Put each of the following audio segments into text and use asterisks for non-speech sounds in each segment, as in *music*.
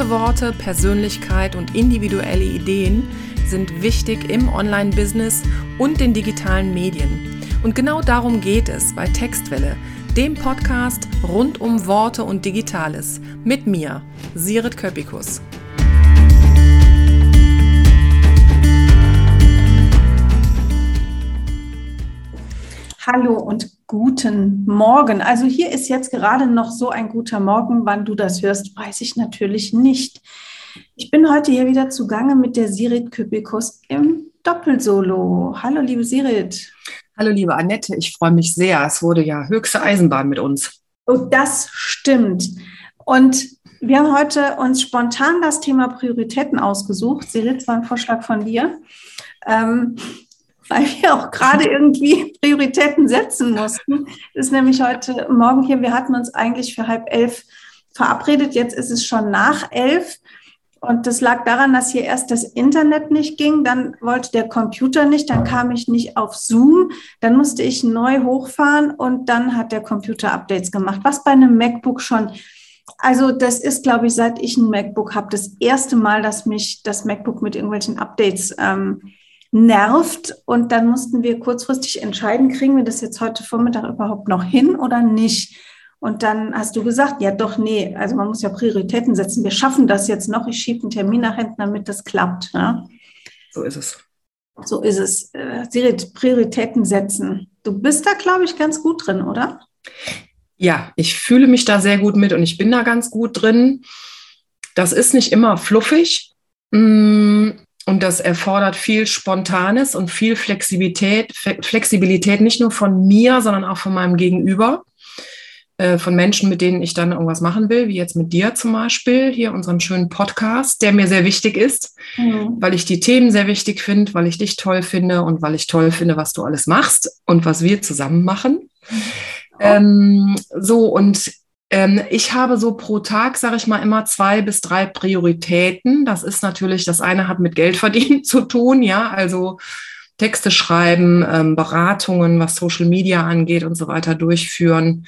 Gute Worte, Persönlichkeit und individuelle Ideen sind wichtig im Online-Business und den digitalen Medien. Und genau darum geht es bei Textwelle, dem Podcast rund um Worte und Digitales. Mit mir, Sirit Köpikus. Hallo und guten Morgen. Also hier ist jetzt gerade noch so ein guter Morgen. Wann du das hörst, weiß ich natürlich nicht. Ich bin heute hier wieder zugange mit der Sirit Küpikus im Doppelsolo. Hallo, liebe Sirit. Hallo, liebe Annette. Ich freue mich sehr. Es wurde ja höchste Eisenbahn mit uns. Oh, das stimmt. Und wir haben heute uns spontan das Thema Prioritäten ausgesucht. Sirit, war ein Vorschlag von dir. Ähm, weil wir auch gerade irgendwie Prioritäten setzen mussten. Das ist nämlich heute Morgen hier, wir hatten uns eigentlich für halb elf verabredet, jetzt ist es schon nach elf. Und das lag daran, dass hier erst das Internet nicht ging, dann wollte der Computer nicht, dann kam ich nicht auf Zoom, dann musste ich neu hochfahren und dann hat der Computer Updates gemacht, was bei einem MacBook schon, also das ist, glaube ich, seit ich ein MacBook habe, das erste Mal, dass mich das MacBook mit irgendwelchen Updates ähm, nervt. Und dann mussten wir kurzfristig entscheiden, kriegen wir das jetzt heute Vormittag überhaupt noch hin oder nicht. Und dann hast du gesagt, ja doch, nee, also man muss ja Prioritäten setzen. Wir schaffen das jetzt noch. Ich schiebe einen Termin nach hinten, damit das klappt. Ne? So ist es. So ist es. Äh, Prioritäten setzen. Du bist da, glaube ich, ganz gut drin, oder? Ja, ich fühle mich da sehr gut mit und ich bin da ganz gut drin. Das ist nicht immer fluffig. Mm, und das erfordert viel Spontanes und viel Flexibilität, Flexibilität nicht nur von mir, sondern auch von meinem Gegenüber, äh, von Menschen, mit denen ich dann irgendwas machen will, wie jetzt mit dir zum Beispiel, hier unseren schönen Podcast, der mir sehr wichtig ist, mhm. weil ich die Themen sehr wichtig finde, weil ich dich toll finde und weil ich toll finde, was du alles machst und was wir zusammen machen. Mhm. Ähm, so, und ich habe so pro Tag, sage ich mal, immer zwei bis drei Prioritäten. Das ist natürlich, das eine hat mit Geldverdienen *laughs* zu tun, ja, also Texte schreiben, ähm, Beratungen, was Social Media angeht und so weiter durchführen.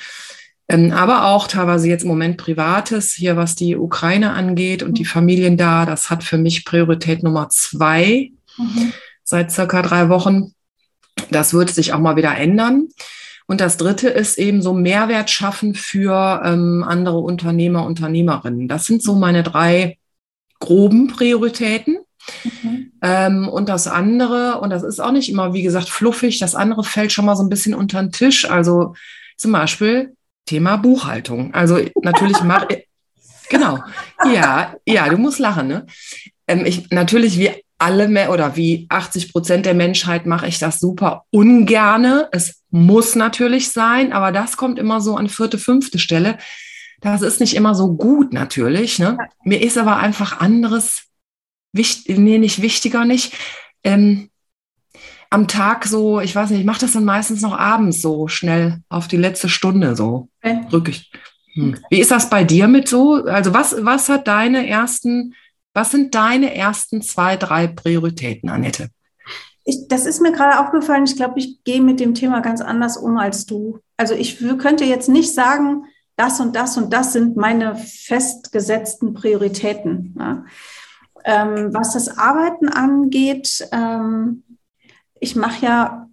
Ähm, aber auch teilweise jetzt im Moment Privates, hier was die Ukraine angeht und die Familien da, das hat für mich Priorität Nummer zwei mhm. seit circa drei Wochen. Das wird sich auch mal wieder ändern. Und das Dritte ist eben so Mehrwert schaffen für ähm, andere Unternehmer, Unternehmerinnen. Das sind so meine drei groben Prioritäten. Mhm. Ähm, und das andere, und das ist auch nicht immer, wie gesagt, fluffig, das andere fällt schon mal so ein bisschen unter den Tisch. Also zum Beispiel Thema Buchhaltung. Also natürlich mache *laughs* genau, ja, ja, du musst lachen, ne? Ähm, ich, natürlich, wie alle mehr oder wie 80 Prozent der Menschheit mache ich das super ungerne. Es muss natürlich sein, aber das kommt immer so an vierte, fünfte Stelle. Das ist nicht immer so gut natürlich. Ne? Mir ist aber einfach anderes, wichtig, nee, nicht wichtiger nicht. Ähm, am Tag so, ich weiß nicht, ich mache das dann meistens noch abends so schnell auf die letzte Stunde so okay. rückig. Hm. Wie ist das bei dir mit so? Also was, was hat deine ersten was sind deine ersten zwei, drei Prioritäten, Annette? Ich, das ist mir gerade aufgefallen. Ich glaube, ich gehe mit dem Thema ganz anders um als du. Also ich könnte jetzt nicht sagen, das und das und das sind meine festgesetzten Prioritäten. Ja. Ähm, was das Arbeiten angeht, ähm, ich mache ja,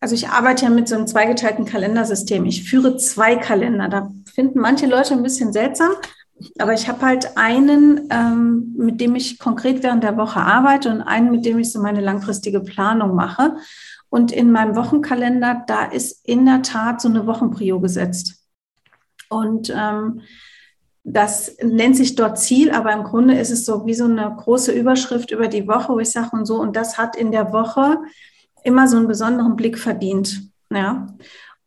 also ich arbeite ja mit so einem zweigeteilten Kalendersystem. Ich führe zwei Kalender. Da finden manche Leute ein bisschen seltsam, aber ich habe halt einen, ähm, mit dem ich konkret während der Woche arbeite und einen, mit dem ich so meine langfristige Planung mache. Und in meinem Wochenkalender, da ist in der Tat so eine Wochenprio gesetzt. Und ähm, das nennt sich dort Ziel, aber im Grunde ist es so wie so eine große Überschrift über die Woche, wo ich sage und so, und das hat in der Woche immer so einen besonderen Blick verdient. Ja.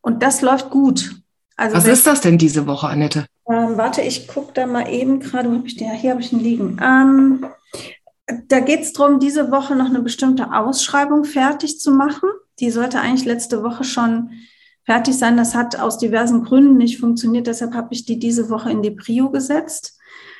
Und das läuft gut. Also Was ist das denn diese Woche, Annette? Ähm, warte, ich gucke da mal eben gerade, wo habe ich den? Hier habe ich ihn liegen. Ähm, da geht es darum, diese Woche noch eine bestimmte Ausschreibung fertig zu machen. Die sollte eigentlich letzte Woche schon fertig sein. Das hat aus diversen Gründen nicht funktioniert. Deshalb habe ich die diese Woche in die Prio gesetzt.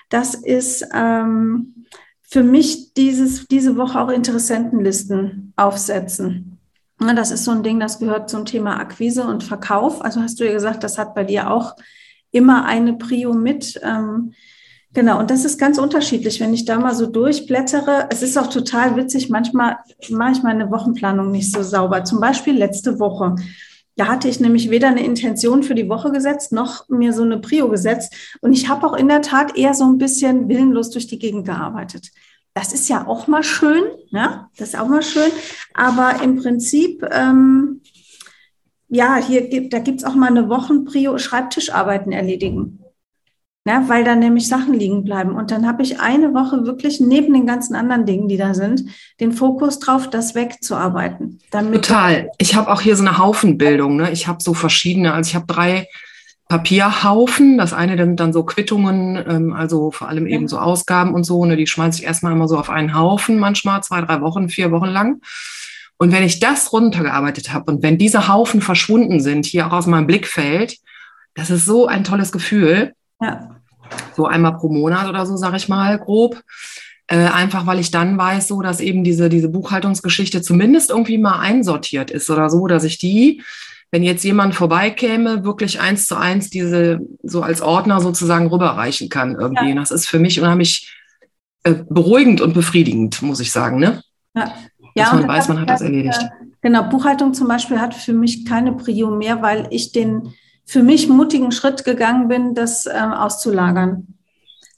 Das ist ähm, für mich dieses, diese Woche auch Interessentenlisten aufsetzen. Das ist so ein Ding, das gehört zum Thema Akquise und Verkauf. Also hast du ja gesagt, das hat bei dir auch immer eine Prio mit. Ähm, Genau, und das ist ganz unterschiedlich, wenn ich da mal so durchblättere. Es ist auch total witzig, manchmal mache ich meine Wochenplanung nicht so sauber. Zum Beispiel letzte Woche. Da hatte ich nämlich weder eine Intention für die Woche gesetzt, noch mir so eine Prio gesetzt. Und ich habe auch in der Tat eher so ein bisschen willenlos durch die Gegend gearbeitet. Das ist ja auch mal schön, ja, das ist auch mal schön. Aber im Prinzip, ähm, ja, hier gibt, da gibt es auch mal eine Wochenprio Schreibtischarbeiten erledigen. Ja, weil da nämlich Sachen liegen bleiben. Und dann habe ich eine Woche wirklich neben den ganzen anderen Dingen, die da sind, den Fokus drauf, das wegzuarbeiten. Total. Ich habe auch hier so eine Haufenbildung. Ne? Ich habe so verschiedene, also ich habe drei Papierhaufen. Das eine sind dann so Quittungen, ähm, also vor allem eben so Ausgaben und so. Ne? Die schmeiße ich erstmal immer so auf einen Haufen, manchmal zwei, drei Wochen, vier Wochen lang. Und wenn ich das runtergearbeitet habe und wenn diese Haufen verschwunden sind, hier auch aus meinem Blickfeld, das ist so ein tolles Gefühl. Ja. So einmal pro Monat oder so, sage ich mal, grob. Äh, einfach weil ich dann weiß, so dass eben diese, diese Buchhaltungsgeschichte zumindest irgendwie mal einsortiert ist oder so, dass ich die, wenn jetzt jemand vorbeikäme, wirklich eins zu eins diese so als Ordner sozusagen rüberreichen kann irgendwie. Ja. Das ist für mich unheimlich äh, beruhigend und befriedigend, muss ich sagen. Ne? Ja. Dass ja, man weiß, man hat das erledigt. Genau, Buchhaltung zum Beispiel hat für mich keine Prio mehr, weil ich den für mich mutigen Schritt gegangen bin, das äh, auszulagern.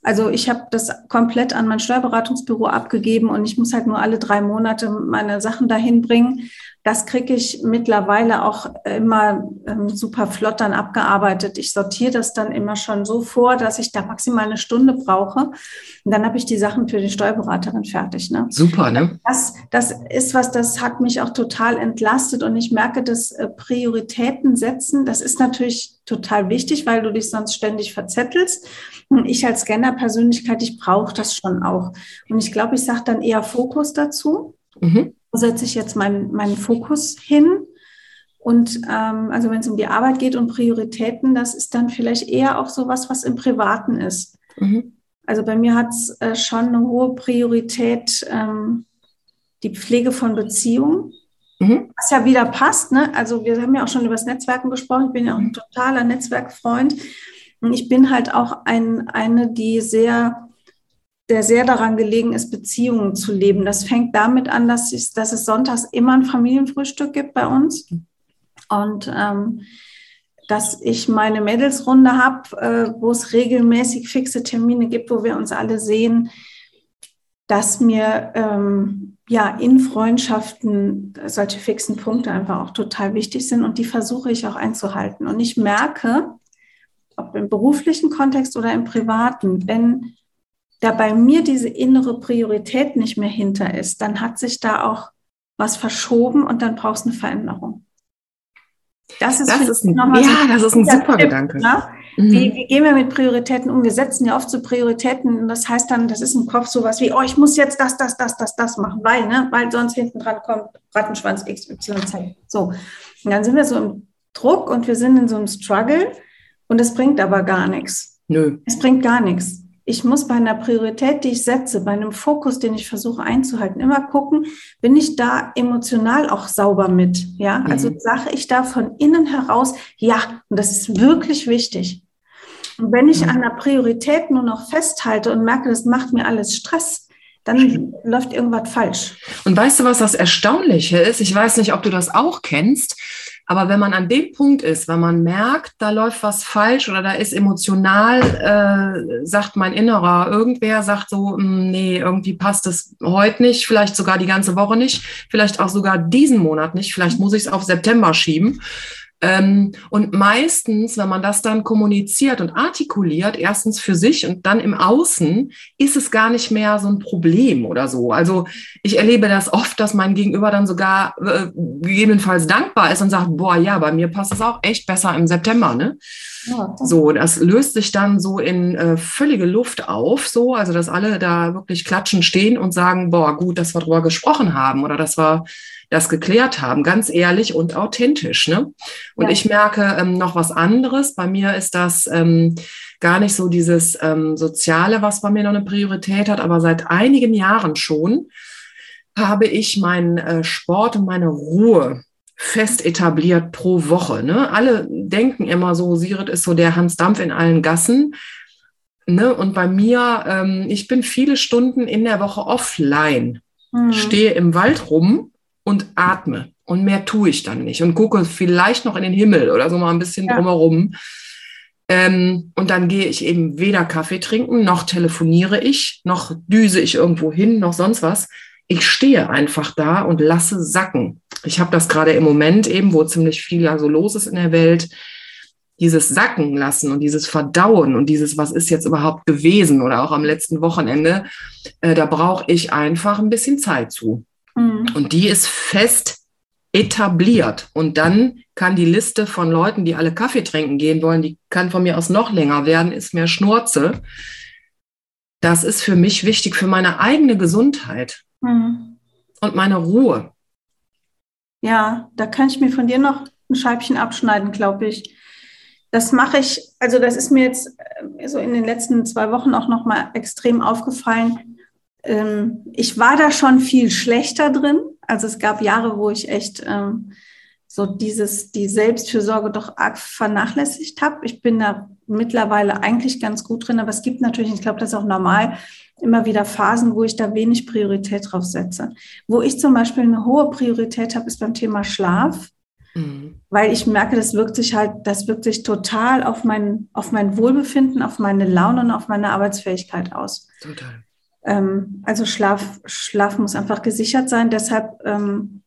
Also ich habe das komplett an mein Steuerberatungsbüro abgegeben und ich muss halt nur alle drei Monate meine Sachen dahin bringen. Das kriege ich mittlerweile auch immer ähm, super flott dann abgearbeitet. Ich sortiere das dann immer schon so vor, dass ich da maximal eine Stunde brauche. Und dann habe ich die Sachen für die Steuerberaterin fertig. Ne? Super, ne? Das, das ist was, das hat mich auch total entlastet und ich merke, dass äh, Prioritäten setzen, das ist natürlich total wichtig, weil du dich sonst ständig verzettelst. Und ich als Scanner-Persönlichkeit, ich brauche das schon auch. Und ich glaube, ich sage dann eher Fokus dazu. Mhm setze ich jetzt meinen, meinen Fokus hin? Und ähm, also wenn es um die Arbeit geht und Prioritäten, das ist dann vielleicht eher auch so was, was im Privaten ist. Mhm. Also bei mir hat es äh, schon eine hohe Priorität, ähm, die Pflege von Beziehungen. Mhm. Was ja wieder passt, ne? Also wir haben ja auch schon über das Netzwerken gesprochen. Ich bin ja auch ein totaler Netzwerkfreund. Und ich bin halt auch ein, eine, die sehr der sehr daran gelegen ist, Beziehungen zu leben. Das fängt damit an, dass, ich, dass es sonntags immer ein Familienfrühstück gibt bei uns. Und ähm, dass ich meine Mädelsrunde habe, äh, wo es regelmäßig fixe Termine gibt, wo wir uns alle sehen, dass mir ähm, ja in Freundschaften solche fixen Punkte einfach auch total wichtig sind und die versuche ich auch einzuhalten. Und ich merke, ob im beruflichen Kontext oder im privaten, wenn da bei mir diese innere Priorität nicht mehr hinter ist, dann hat sich da auch was verschoben und dann brauchst du eine Veränderung. Das ist, das ist ein, ja, so das ist ein super Tipp, Gedanke. Ne? Mhm. Wie, wie, gehen wir mit Prioritäten um? Wir setzen ja oft so Prioritäten und das heißt dann, das ist im Kopf sowas wie, oh, ich muss jetzt das, das, das, das, das machen, weil, ne, weil sonst hinten dran kommt Rattenschwanz XYZ. So. Und dann sind wir so im Druck und wir sind in so einem Struggle und es bringt aber gar nichts. Nö. Es bringt gar nichts ich muss bei einer Priorität, die ich setze, bei einem Fokus, den ich versuche einzuhalten, immer gucken, bin ich da emotional auch sauber mit? Ja, also mhm. sage ich da von innen heraus, ja, und das ist wirklich wichtig. Und wenn ich mhm. an der Priorität nur noch festhalte und merke, das macht mir alles Stress, dann läuft irgendwas falsch. Und weißt du, was das Erstaunliche ist? Ich weiß nicht, ob du das auch kennst. Aber wenn man an dem Punkt ist, wenn man merkt, da läuft was falsch oder da ist emotional, äh, sagt mein Innerer, irgendwer sagt so, hm, nee, irgendwie passt es heute nicht, vielleicht sogar die ganze Woche nicht, vielleicht auch sogar diesen Monat nicht, vielleicht muss ich es auf September schieben. Ähm, und meistens, wenn man das dann kommuniziert und artikuliert, erstens für sich und dann im Außen, ist es gar nicht mehr so ein Problem oder so. Also ich erlebe das oft, dass mein Gegenüber dann sogar äh, gegebenenfalls dankbar ist und sagt, boah, ja, bei mir passt es auch echt besser im September, ne? Ja, das so, das löst sich dann so in äh, völlige Luft auf, so, also dass alle da wirklich klatschen stehen und sagen, boah, gut, dass wir drüber gesprochen haben oder dass wir das geklärt haben, ganz ehrlich und authentisch. Ne? Und ja. ich merke ähm, noch was anderes. Bei mir ist das ähm, gar nicht so dieses ähm, Soziale, was bei mir noch eine Priorität hat, aber seit einigen Jahren schon habe ich meinen äh, Sport und meine Ruhe fest etabliert pro Woche. Ne? Alle denken immer so, Sirit ist so der Hans Dampf in allen Gassen. ne, und bei mir, ähm, ich bin viele Stunden in der Woche offline, mhm. stehe im Wald rum und atme. Und mehr tue ich dann nicht und gucke vielleicht noch in den Himmel oder so mal ein bisschen ja. drumherum. Ähm, und dann gehe ich eben weder Kaffee trinken, noch telefoniere ich, noch düse ich irgendwo hin, noch sonst was. Ich stehe einfach da und lasse sacken. Ich habe das gerade im Moment eben, wo ziemlich viel ja so los ist in der Welt, dieses Sacken lassen und dieses Verdauen und dieses, was ist jetzt überhaupt gewesen oder auch am letzten Wochenende, äh, da brauche ich einfach ein bisschen Zeit zu. Mhm. Und die ist fest etabliert. Und dann kann die Liste von Leuten, die alle Kaffee trinken gehen wollen, die kann von mir aus noch länger werden, ist mehr Schnurze. Das ist für mich wichtig, für meine eigene Gesundheit mhm. und meine Ruhe. Ja, da kann ich mir von dir noch ein Scheibchen abschneiden, glaube ich. Das mache ich, also das ist mir jetzt äh, so in den letzten zwei Wochen auch noch mal extrem aufgefallen. Ähm, ich war da schon viel schlechter drin, also es gab Jahre, wo ich echt ähm, so dieses, die Selbstfürsorge doch arg vernachlässigt habe. Ich bin da mittlerweile eigentlich ganz gut drin, aber es gibt natürlich, ich glaube, das ist auch normal, immer wieder Phasen, wo ich da wenig Priorität drauf setze. Wo ich zum Beispiel eine hohe Priorität habe, ist beim Thema Schlaf. Mhm. Weil ich merke, das wirkt sich halt, das wirkt sich total auf mein, auf mein Wohlbefinden, auf meine Laune und auf meine Arbeitsfähigkeit aus. Total. Ähm, also Schlaf, Schlaf muss einfach gesichert sein. Deshalb, ähm,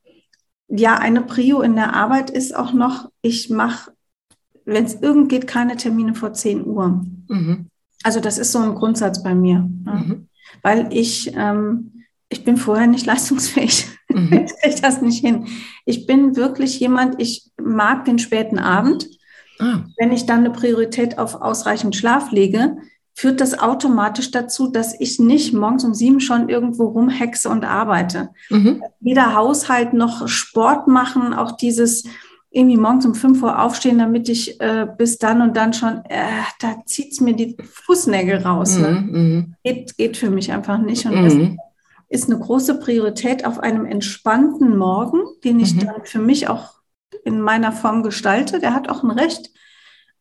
ja, eine Prio in der Arbeit ist auch noch, ich mache, wenn es irgend geht, keine Termine vor 10 Uhr. Mhm. Also das ist so ein Grundsatz bei mir. Ne? Mhm. Weil ich, ähm, ich bin vorher nicht *laughs* leistungsfähig. Mhm. ich kriege das nicht hin. Ich bin wirklich jemand, ich mag den späten Abend. Ah. Wenn ich dann eine Priorität auf ausreichend Schlaf lege, führt das automatisch dazu, dass ich nicht morgens um sieben schon irgendwo rumhexe und arbeite. Mhm. Jeder Haushalt noch Sport machen, auch dieses irgendwie morgens um fünf Uhr aufstehen, damit ich äh, bis dann und dann schon, äh, da es mir die Fußnägel raus. Ne? Mhm. Geht, geht für mich einfach nicht. Und mhm. das ist eine große Priorität auf einem entspannten Morgen, den ich mhm. dann für mich auch in meiner Form gestalte. Der hat auch ein Recht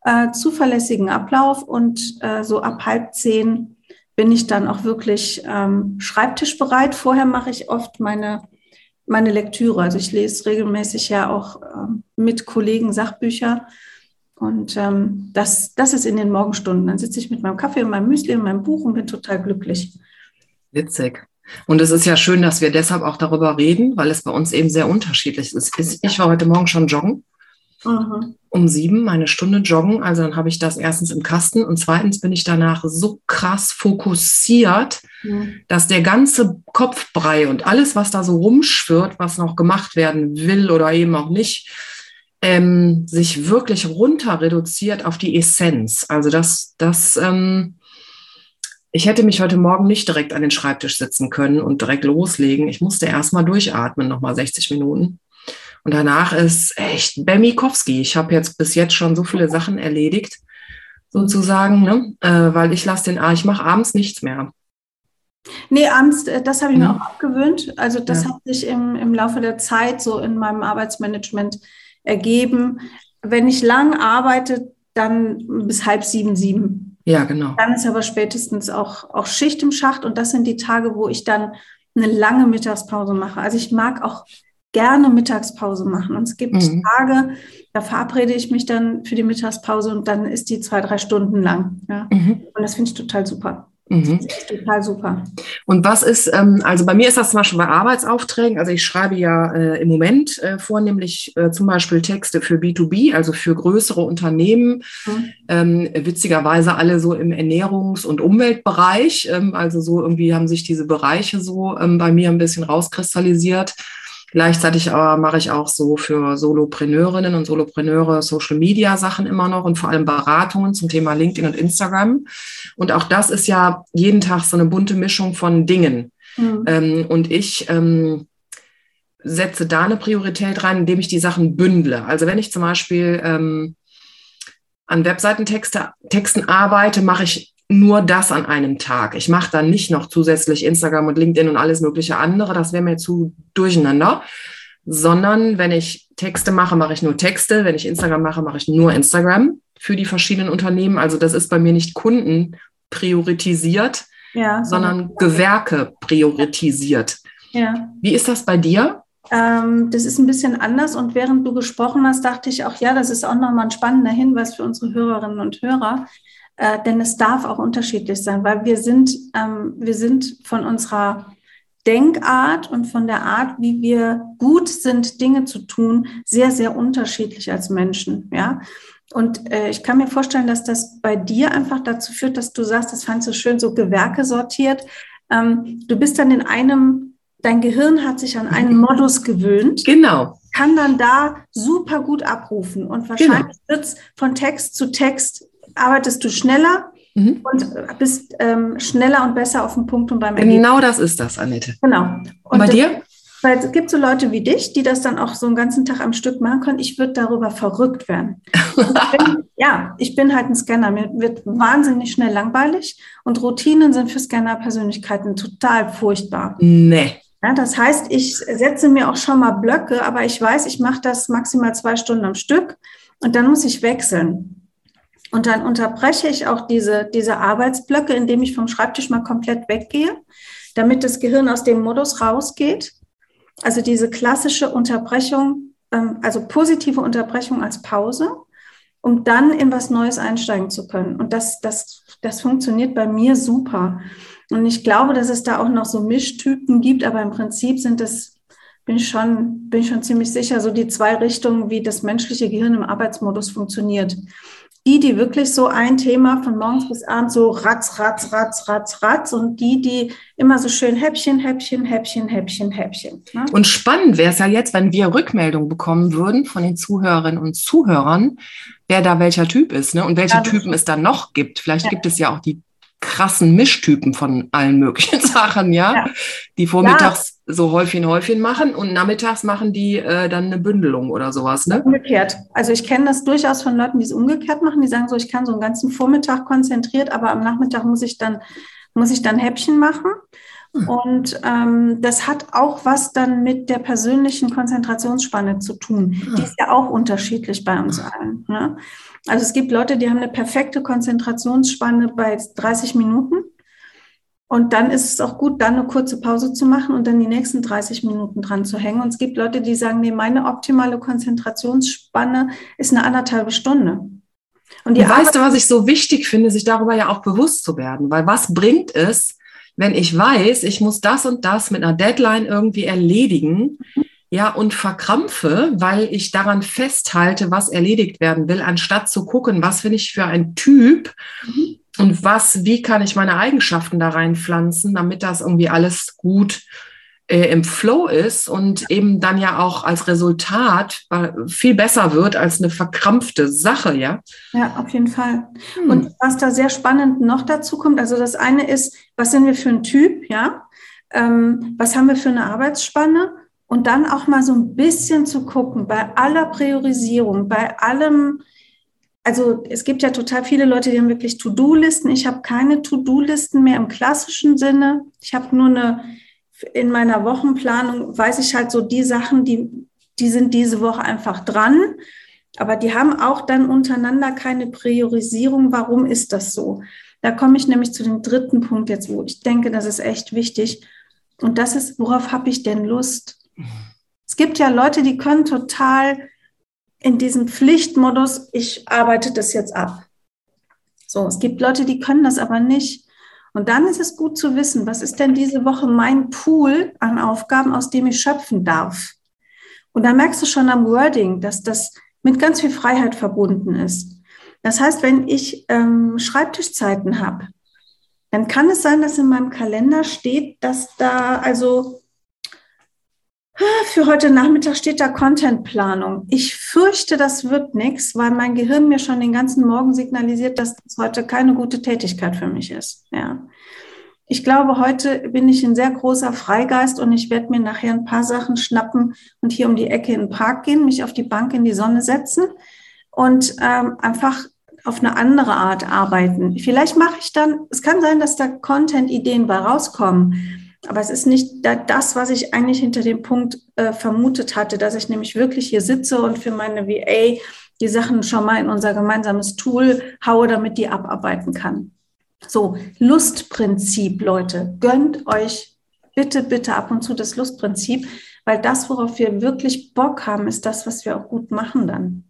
äh, zuverlässigen Ablauf und äh, so ab halb zehn bin ich dann auch wirklich ähm, schreibtischbereit. Vorher mache ich oft meine, meine Lektüre. Also ich lese regelmäßig ja auch ähm, mit Kollegen Sachbücher. Und ähm, das, das ist in den Morgenstunden. Dann sitze ich mit meinem Kaffee und meinem Müsli und meinem Buch und bin total glücklich. Witzig. Und es ist ja schön, dass wir deshalb auch darüber reden, weil es bei uns eben sehr unterschiedlich ist. Ich war heute Morgen schon joggen Mhm. Um sieben meine Stunde joggen. Also dann habe ich das erstens im Kasten und zweitens bin ich danach so krass fokussiert, mhm. dass der ganze Kopfbrei und alles, was da so rumschwirrt, was noch gemacht werden will oder eben auch nicht, ähm, sich wirklich runter reduziert auf die Essenz. Also das, das, ähm, ich hätte mich heute Morgen nicht direkt an den Schreibtisch sitzen können und direkt loslegen. Ich musste erstmal durchatmen, nochmal 60 Minuten. Und danach ist echt Bemikowski. Ich habe jetzt bis jetzt schon so viele Sachen erledigt, sozusagen, ne? Äh, weil ich lasse den, ich mache abends nichts mehr. Nee, abends, äh, das habe ich mir mhm. auch abgewöhnt. Also das ja. hat sich im, im Laufe der Zeit so in meinem Arbeitsmanagement ergeben. Wenn ich lang arbeite, dann bis halb sieben, sieben. Ja, genau. Dann ist aber spätestens auch, auch Schicht im Schacht und das sind die Tage, wo ich dann eine lange Mittagspause mache. Also ich mag auch gerne Mittagspause machen. Und es gibt mhm. Tage, da verabrede ich mich dann für die Mittagspause und dann ist die zwei, drei Stunden lang. Ja? Mhm. Und das finde ich total super. Mhm. total super. Und was ist, ähm, also bei mir ist das zum Beispiel bei Arbeitsaufträgen, also ich schreibe ja äh, im Moment äh, vornehmlich äh, zum Beispiel Texte für B2B, also für größere Unternehmen, mhm. ähm, witzigerweise alle so im Ernährungs- und Umweltbereich, ähm, also so irgendwie haben sich diese Bereiche so bei mir ein bisschen rauskristallisiert. Gleichzeitig aber mache ich auch so für Solopreneurinnen und Solopreneure Social Media Sachen immer noch und vor allem Beratungen zum Thema LinkedIn und Instagram. Und auch das ist ja jeden Tag so eine bunte Mischung von Dingen. Mhm. Ähm, und ich ähm, setze da eine Priorität rein, indem ich die Sachen bündle. Also wenn ich zum Beispiel ähm, an Webseitentexten arbeite, mache ich nur das an einem Tag. Ich mache dann nicht noch zusätzlich Instagram und LinkedIn und alles mögliche andere. Das wäre mir zu durcheinander. Sondern wenn ich Texte mache, mache ich nur Texte. Wenn ich Instagram mache, mache ich nur Instagram für die verschiedenen Unternehmen. Also das ist bei mir nicht Kunden prioritisiert, ja, sondern Gewerke prioritisiert. Ja. Wie ist das bei dir? Ähm, das ist ein bisschen anders und während du gesprochen hast, dachte ich auch, ja, das ist auch nochmal ein spannender Hinweis für unsere Hörerinnen und Hörer, äh, denn es darf auch unterschiedlich sein, weil wir sind, ähm, wir sind von unserer Denkart und von der Art, wie wir gut sind, Dinge zu tun, sehr, sehr unterschiedlich als Menschen. Ja. Und äh, ich kann mir vorstellen, dass das bei dir einfach dazu führt, dass du sagst, das fandst du schön, so Gewerke sortiert. Ähm, du bist dann in einem, dein Gehirn hat sich an einen mhm. Modus gewöhnt. Genau. Kann dann da super gut abrufen. Und wahrscheinlich genau. wird es von Text zu Text, arbeitest du schneller, mhm. und bist ähm, schneller und besser auf den Punkt und beim Ergebnis. Genau das ist das, Annette. Genau. Und, und bei dir? Weil es gibt so Leute wie dich, die das dann auch so einen ganzen Tag am Stück machen können. Ich würde darüber verrückt werden. *laughs* Ich bin, ja, ich bin halt ein Scanner. Mir wird wahnsinnig schnell langweilig und Routinen sind für Scanner-Persönlichkeiten total furchtbar. Nee. Ja, das heißt, ich setze mir auch schon mal Blöcke, aber ich weiß, ich mache das maximal zwei Stunden am Stück und dann muss ich wechseln. Und dann unterbreche ich auch diese, diese Arbeitsblöcke, indem ich vom Schreibtisch mal komplett weggehe, damit das Gehirn aus dem Modus rausgeht. Also diese klassische Unterbrechung, ähm, also positive Unterbrechung als Pause, um dann in was Neues einsteigen zu können. Und das, das, das funktioniert bei mir super. Und ich glaube, dass es da auch noch so Mischtypen gibt, aber im Prinzip sind es bin ich schon, bin ich schon ziemlich sicher, so die zwei Richtungen, wie das menschliche Gehirn im Arbeitsmodus funktioniert die, die wirklich so ein Thema von morgens bis abends so ratz, ratz, ratz, ratz, ratz und die, die immer so schön Häppchen, Häppchen, Häppchen, Häppchen, Häppchen. Ne? Und spannend wäre es ja jetzt, wenn wir Rückmeldung bekommen würden von den Zuhörerinnen und Zuhörern, wer da welcher Typ ist ne? und welche ja, Typen es dann noch gibt. Vielleicht ja. gibt es ja auch die krassen Mischtypen von allen möglichen *laughs* Sachen, ja, ja. die vormittags. So Häufchen, Häufchen machen und nachmittags machen die äh, dann eine Bündelung oder sowas, ne? Umgekehrt. Also ich kenne das durchaus von Leuten, die es umgekehrt machen, die sagen so, ich kann so einen ganzen Vormittag konzentriert, aber am Nachmittag muss ich dann, muss ich dann Häppchen machen. Und ähm, das hat auch was dann mit der persönlichen Konzentrationsspanne zu tun. Die ist ja auch unterschiedlich bei uns allen. Ne? Also es gibt Leute, die haben eine perfekte Konzentrationsspanne bei 30 Minuten. Und dann ist es auch gut, dann eine kurze Pause zu machen und dann die nächsten 30 Minuten dran zu hängen. Und es gibt Leute, die sagen, nee, meine optimale Konzentrationsspanne ist eine anderthalbe Stunde. Und die weißt du, was ich so wichtig finde, sich darüber ja auch bewusst zu werden? Weil was bringt es, wenn ich weiß, ich muss das und das mit einer Deadline irgendwie erledigen, ja, und verkrampfe, weil ich daran festhalte, was erledigt werden will, anstatt zu gucken, was bin ich für ein Typ mhm. und was, wie kann ich meine Eigenschaften da reinpflanzen, damit das irgendwie alles gut äh, im Flow ist und eben dann ja auch als Resultat äh, viel besser wird als eine verkrampfte Sache, ja? Ja, auf jeden Fall. Hm. Und was da sehr spannend noch dazu kommt, also das eine ist, was sind wir für ein Typ, ja? Ähm, was haben wir für eine Arbeitsspanne? Und dann auch mal so ein bisschen zu gucken, bei aller Priorisierung, bei allem, also es gibt ja total viele Leute, die haben wirklich To-Do-Listen. Ich habe keine To-Do-Listen mehr im klassischen Sinne. Ich habe nur eine, in meiner Wochenplanung weiß ich halt so die Sachen, die, die sind diese Woche einfach dran. Aber die haben auch dann untereinander keine Priorisierung. Warum ist das so? Da komme ich nämlich zu dem dritten Punkt jetzt, wo ich denke, das ist echt wichtig. Und das ist, worauf habe ich denn Lust? Es gibt ja Leute, die können total in diesem Pflichtmodus, ich arbeite das jetzt ab. So, es gibt Leute, die können das aber nicht. Und dann ist es gut zu wissen, was ist denn diese Woche mein Pool an Aufgaben, aus dem ich schöpfen darf. Und da merkst du schon am Wording, dass das mit ganz viel Freiheit verbunden ist. Das heißt, wenn ich ähm, Schreibtischzeiten habe, dann kann es sein, dass in meinem Kalender steht, dass da also für heute Nachmittag steht da Contentplanung. Ich fürchte, das wird nichts, weil mein Gehirn mir schon den ganzen Morgen signalisiert, dass das heute keine gute Tätigkeit für mich ist. Ja. Ich glaube, heute bin ich ein sehr großer Freigeist und ich werde mir nachher ein paar Sachen schnappen und hier um die Ecke in den Park gehen, mich auf die Bank in die Sonne setzen und ähm, einfach auf eine andere Art arbeiten. Vielleicht mache ich dann, es kann sein, dass da Content-Ideen bei rauskommen. Aber es ist nicht das, was ich eigentlich hinter dem Punkt äh, vermutet hatte, dass ich nämlich wirklich hier sitze und für meine VA die Sachen schon mal in unser gemeinsames Tool haue, damit die abarbeiten kann. So, Lustprinzip, Leute. Gönnt euch bitte, bitte ab und zu das Lustprinzip, weil das, worauf wir wirklich Bock haben, ist das, was wir auch gut machen dann.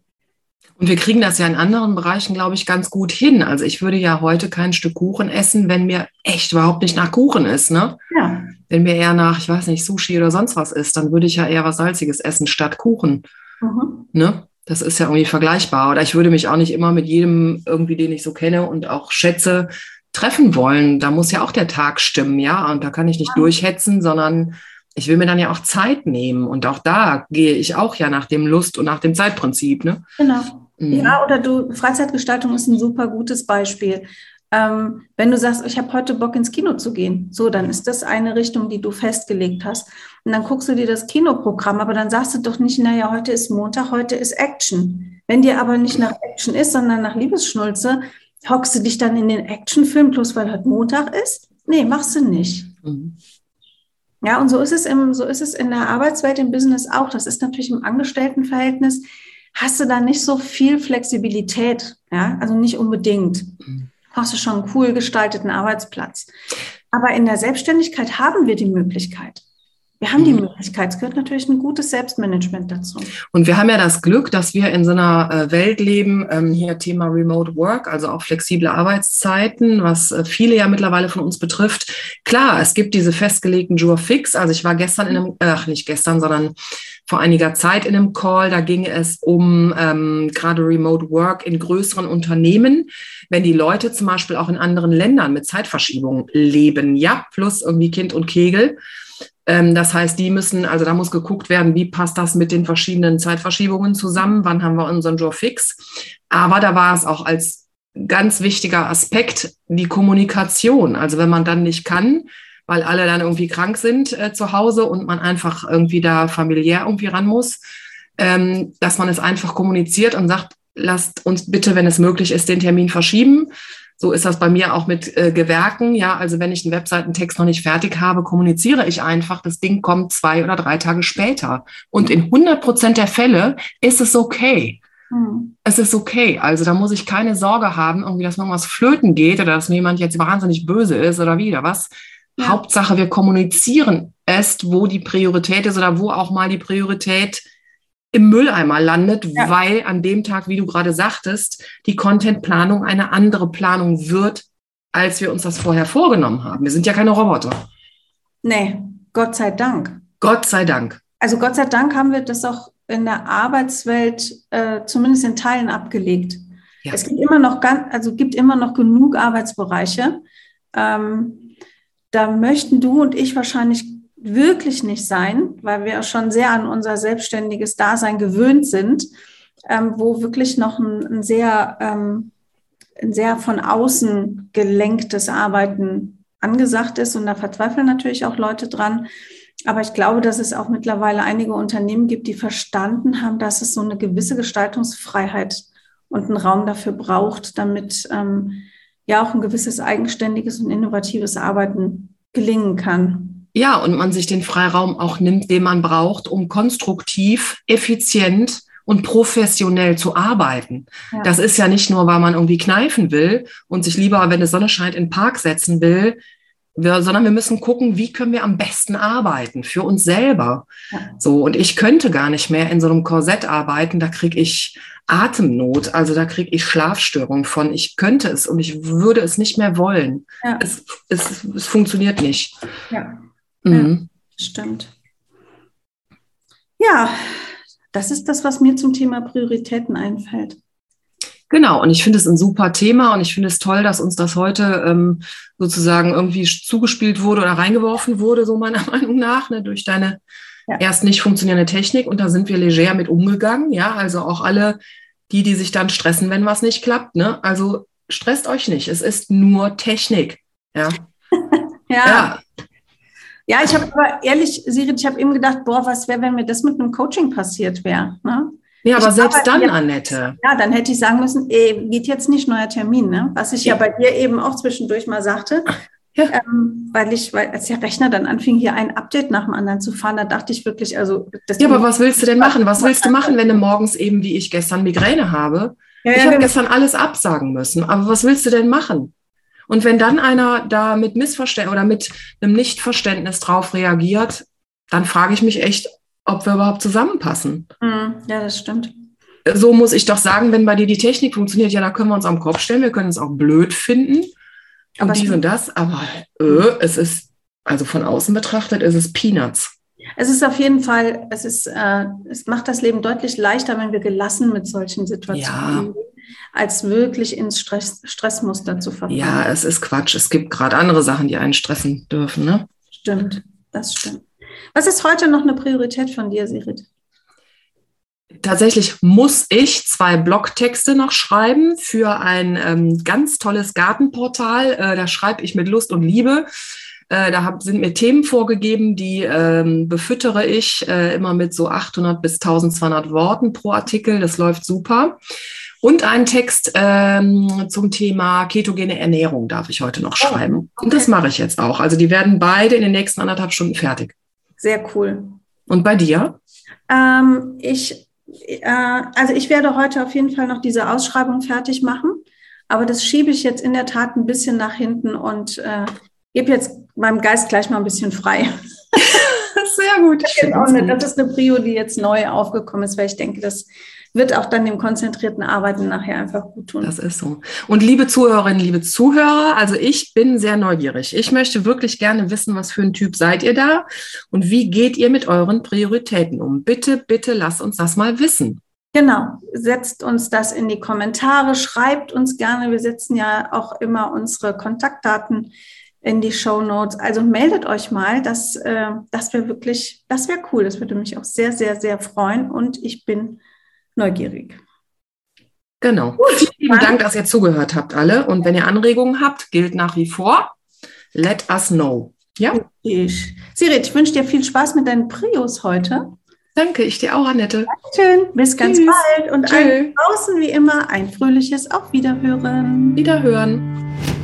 Und wir kriegen das ja in anderen Bereichen, glaube ich, ganz gut hin. Also ich würde ja heute kein Stück Kuchen essen, wenn mir echt überhaupt nicht nach Kuchen ist. Ne? Ja. Wenn mir eher nach, ich weiß nicht, Sushi oder sonst was ist, dann würde ich ja eher was Salziges essen statt Kuchen. Mhm. Ne? Das ist ja irgendwie vergleichbar. Oder ich würde mich auch nicht immer mit jedem irgendwie, den ich so kenne und auch schätze, treffen wollen. Da muss ja auch der Tag stimmen, ja. Und da kann ich nicht ja. durchhetzen, sondern ich will mir dann ja auch Zeit nehmen. Und auch da gehe ich auch ja nach dem Lust und nach dem Zeitprinzip. Ne? Genau. Mhm. Ja, oder du, Freizeitgestaltung ist ein super gutes Beispiel. Ähm, wenn du sagst, ich habe heute Bock ins Kino zu gehen, so, dann ist das eine Richtung, die du festgelegt hast. Und dann guckst du dir das Kinoprogramm, aber dann sagst du doch nicht, naja, heute ist Montag, heute ist Action. Wenn dir aber nicht nach Action ist, sondern nach Liebesschnulze, hockst du dich dann in den Actionfilm, bloß weil heute Montag ist? Nee, machst du nicht. Mhm. Ja, und so ist es im, so ist es in der Arbeitswelt, im Business auch. Das ist natürlich im Angestelltenverhältnis, hast du da nicht so viel Flexibilität. Ja, also nicht unbedingt. Mhm. Hast du schon einen cool gestalteten Arbeitsplatz. Aber in der Selbstständigkeit haben wir die Möglichkeit. Wir haben die mhm. Möglichkeit. Es gehört natürlich ein gutes Selbstmanagement dazu. Und wir haben ja das Glück, dass wir in so einer äh, Welt leben, ähm, hier Thema Remote Work, also auch flexible Arbeitszeiten, was äh, viele ja mittlerweile von uns betrifft. Klar, es gibt diese festgelegten Jour fix. Also ich war gestern in einem, ach nicht gestern, sondern vor einiger Zeit in einem Call, da ging es um ähm, gerade Remote Work in größeren Unternehmen, wenn die Leute zum Beispiel auch in anderen Ländern mit Zeitverschiebung leben, ja, plus irgendwie Kind und Kegel ähm, das heißt, die müssen, also da muss geguckt werden, wie passt das mit den verschiedenen Zeitverschiebungen zusammen, wann haben wir unseren Job fix. Aber da war es auch als ganz wichtiger Aspekt die Kommunikation. Also wenn man dann nicht kann, weil alle dann irgendwie krank sind äh, zu Hause und man einfach irgendwie da familiär irgendwie ran muss, ähm, dass man es einfach kommuniziert und sagt, lasst uns bitte, wenn es möglich ist, den Termin verschieben. So ist das bei mir auch mit äh, Gewerken. Ja, also wenn ich einen Webseitentext noch nicht fertig habe, kommuniziere ich einfach, das Ding kommt zwei oder drei Tage später. Und in 100 Prozent der Fälle ist es okay. Hm. Es ist okay. Also da muss ich keine Sorge haben, irgendwie, dass irgendwas flöten geht oder dass mir jemand jetzt wahnsinnig böse ist oder wieder was. Ja. Hauptsache, wir kommunizieren es, wo die Priorität ist oder wo auch mal die Priorität im Mülleimer landet, ja. weil an dem Tag, wie du gerade sagtest, die Contentplanung eine andere Planung wird, als wir uns das vorher vorgenommen haben. Wir sind ja keine Roboter. Nee, Gott sei Dank. Gott sei Dank. Also Gott sei Dank haben wir das auch in der Arbeitswelt äh, zumindest in Teilen abgelegt. Ja. Es gibt immer noch ganz, also gibt immer noch genug Arbeitsbereiche. Ähm, da möchten du und ich wahrscheinlich wirklich nicht sein, weil wir schon sehr an unser selbstständiges Dasein gewöhnt sind, ähm, wo wirklich noch ein, ein sehr, ähm, ein sehr von außen gelenktes Arbeiten angesagt ist. Und da verzweifeln natürlich auch Leute dran. Aber ich glaube, dass es auch mittlerweile einige Unternehmen gibt, die verstanden haben, dass es so eine gewisse Gestaltungsfreiheit und einen Raum dafür braucht, damit ähm, ja auch ein gewisses eigenständiges und innovatives Arbeiten gelingen kann. Ja, und man sich den Freiraum auch nimmt, den man braucht, um konstruktiv, effizient und professionell zu arbeiten. Ja. Das ist ja nicht nur, weil man irgendwie kneifen will und sich lieber, wenn die Sonne scheint, in den Park setzen will, wir, sondern wir müssen gucken, wie können wir am besten arbeiten für uns selber. Ja. So, und ich könnte gar nicht mehr in so einem Korsett arbeiten, da kriege ich Atemnot, also da kriege ich Schlafstörungen von. Ich könnte es und ich würde es nicht mehr wollen. Ja. Es, es, es funktioniert nicht. Ja. Mhm. Ja, stimmt. Ja, das ist das, was mir zum Thema Prioritäten einfällt. Genau, und ich finde es ein super Thema und ich finde es toll, dass uns das heute ähm, sozusagen irgendwie zugespielt wurde oder reingeworfen wurde, so meiner *laughs* Meinung nach, ne, durch deine ja. erst nicht funktionierende Technik. Und da sind wir leger mit umgegangen. Ja, also auch alle die, die sich dann stressen, wenn was nicht klappt. Ne? Also stresst euch nicht. Es ist nur Technik. Ja. *laughs* ja. ja. Ja, ich habe aber ehrlich, Sirit, ich habe eben gedacht, boah, was wäre, wenn mir das mit einem Coaching passiert wäre? Ne? Ja, aber ich selbst dann, jetzt, Annette. Ja, dann hätte ich sagen müssen, ey, geht jetzt nicht neuer Termin, ne? Was ich ja, ja bei dir eben auch zwischendurch mal sagte. Ja. Ähm, weil ich, weil als der Rechner dann anfing, hier ein Update nach dem anderen zu fahren, da dachte ich wirklich, also. ja, aber was willst du denn machen? Was willst du machen, wenn du morgens eben, wie ich gestern, Migräne habe? Ja, ich habe genau. gestern alles absagen müssen. Aber was willst du denn machen? Und wenn dann einer da mit Missverständnis oder mit einem Nichtverständnis drauf reagiert, dann frage ich mich echt, ob wir überhaupt zusammenpassen. Mhm. Ja, das stimmt. So muss ich doch sagen, wenn bei dir die Technik funktioniert, ja, da können wir uns am Kopf stellen, wir können es auch blöd finden und dies und das, aber äh, es ist, also von außen betrachtet, ist es Peanuts. Es ist auf jeden Fall, es ist, äh, es macht das Leben deutlich leichter, wenn wir gelassen mit solchen Situationen ja. als wirklich ins Stress, Stressmuster zu verfallen. Ja, es ist Quatsch. Es gibt gerade andere Sachen, die einen stressen dürfen, ne? Stimmt, das stimmt. Was ist heute noch eine Priorität von dir, Sirit? Tatsächlich muss ich zwei Blogtexte noch schreiben für ein ähm, ganz tolles Gartenportal. Äh, da schreibe ich mit Lust und Liebe. Äh, da hab, sind mir Themen vorgegeben, die ähm, befüttere ich äh, immer mit so 800 bis 1200 Worten pro Artikel. Das läuft super. Und einen Text ähm, zum Thema ketogene Ernährung darf ich heute noch oh, schreiben. Okay. Und das mache ich jetzt auch. Also die werden beide in den nächsten anderthalb Stunden fertig. Sehr cool. Und bei dir? Ähm, ich, also ich werde heute auf jeden Fall noch diese Ausschreibung fertig machen. Aber das schiebe ich jetzt in der Tat ein bisschen nach hinten und äh, gebe jetzt meinem Geist gleich mal ein bisschen frei. Gut. Das ist, eine, das ist eine Prio, die jetzt neu aufgekommen ist, weil ich denke, das wird auch dann dem konzentrierten Arbeiten nachher einfach gut tun. Das ist so. Und liebe Zuhörerinnen, liebe Zuhörer, also ich bin sehr neugierig. Ich möchte wirklich gerne wissen, was für ein Typ seid ihr da und wie geht ihr mit euren Prioritäten um? Bitte, bitte lasst uns das mal wissen. Genau, setzt uns das in die Kommentare, schreibt uns gerne. Wir setzen ja auch immer unsere Kontaktdaten in die Show Notes. Also meldet euch mal, das, äh, das wäre wirklich, das wäre cool. Das würde mich auch sehr, sehr, sehr freuen und ich bin neugierig. Genau. Gut, Vielen Dank, dass ihr zugehört habt alle. Und wenn ihr Anregungen habt, gilt nach wie vor, let us know. Ja? Ich. Sirit, ich wünsche dir viel Spaß mit deinen Prios heute. Danke, ich dir auch, Annette. Schön, bis ganz Tschüss. bald und draußen wie immer ein fröhliches Auf Wiederhören. Wiederhören.